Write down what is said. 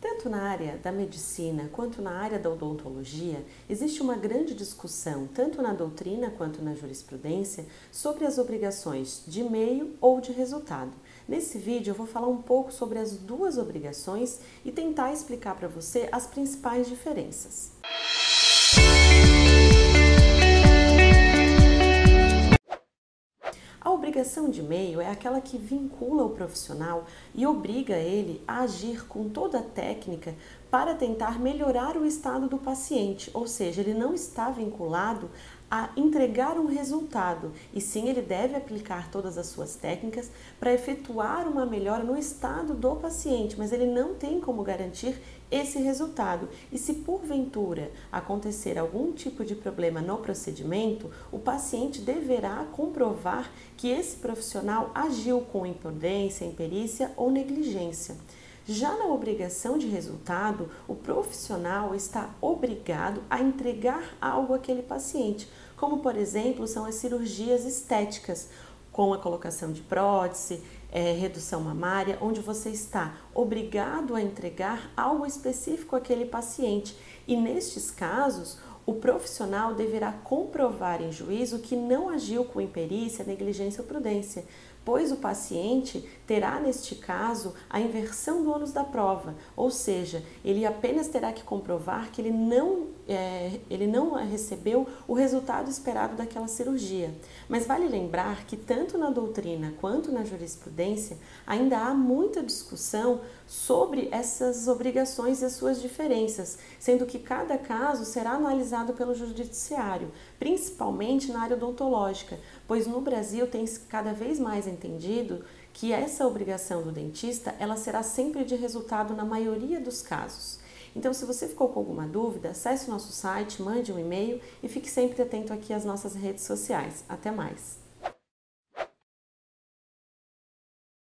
Tanto na área da medicina quanto na área da odontologia, existe uma grande discussão, tanto na doutrina quanto na jurisprudência, sobre as obrigações de meio ou de resultado. Nesse vídeo eu vou falar um pouco sobre as duas obrigações e tentar explicar para você as principais diferenças. A obrigação de meio é aquela que vincula o profissional e obriga ele a agir com toda a técnica para tentar melhorar o estado do paciente, ou seja, ele não está vinculado a entregar um resultado, e sim ele deve aplicar todas as suas técnicas para efetuar uma melhora no estado do paciente, mas ele não tem como garantir esse resultado. E se porventura acontecer algum tipo de problema no procedimento, o paciente deverá comprovar que esse profissional agiu com imprudência, imperícia ou negligência. Já na obrigação de resultado, o profissional está obrigado a entregar algo àquele paciente, como por exemplo são as cirurgias estéticas, com a colocação de prótese, é, redução mamária, onde você está obrigado a entregar algo específico àquele paciente. E nestes casos, o profissional deverá comprovar em juízo que não agiu com imperícia, negligência ou prudência, pois o paciente terá, neste caso, a inversão do ônus da prova, ou seja, ele apenas terá que comprovar que ele não, é, ele não recebeu o resultado esperado daquela cirurgia. Mas vale lembrar que, tanto na doutrina quanto na jurisprudência, ainda há muita discussão sobre essas obrigações e as suas diferenças, sendo que cada caso será analisado pelo judiciário, principalmente na área odontológica, pois no Brasil tem cada vez mais entendido que essa obrigação do dentista ela será sempre de resultado na maioria dos casos. Então, se você ficou com alguma dúvida, acesse o nosso site, mande um e-mail e fique sempre atento aqui às nossas redes sociais. Até mais!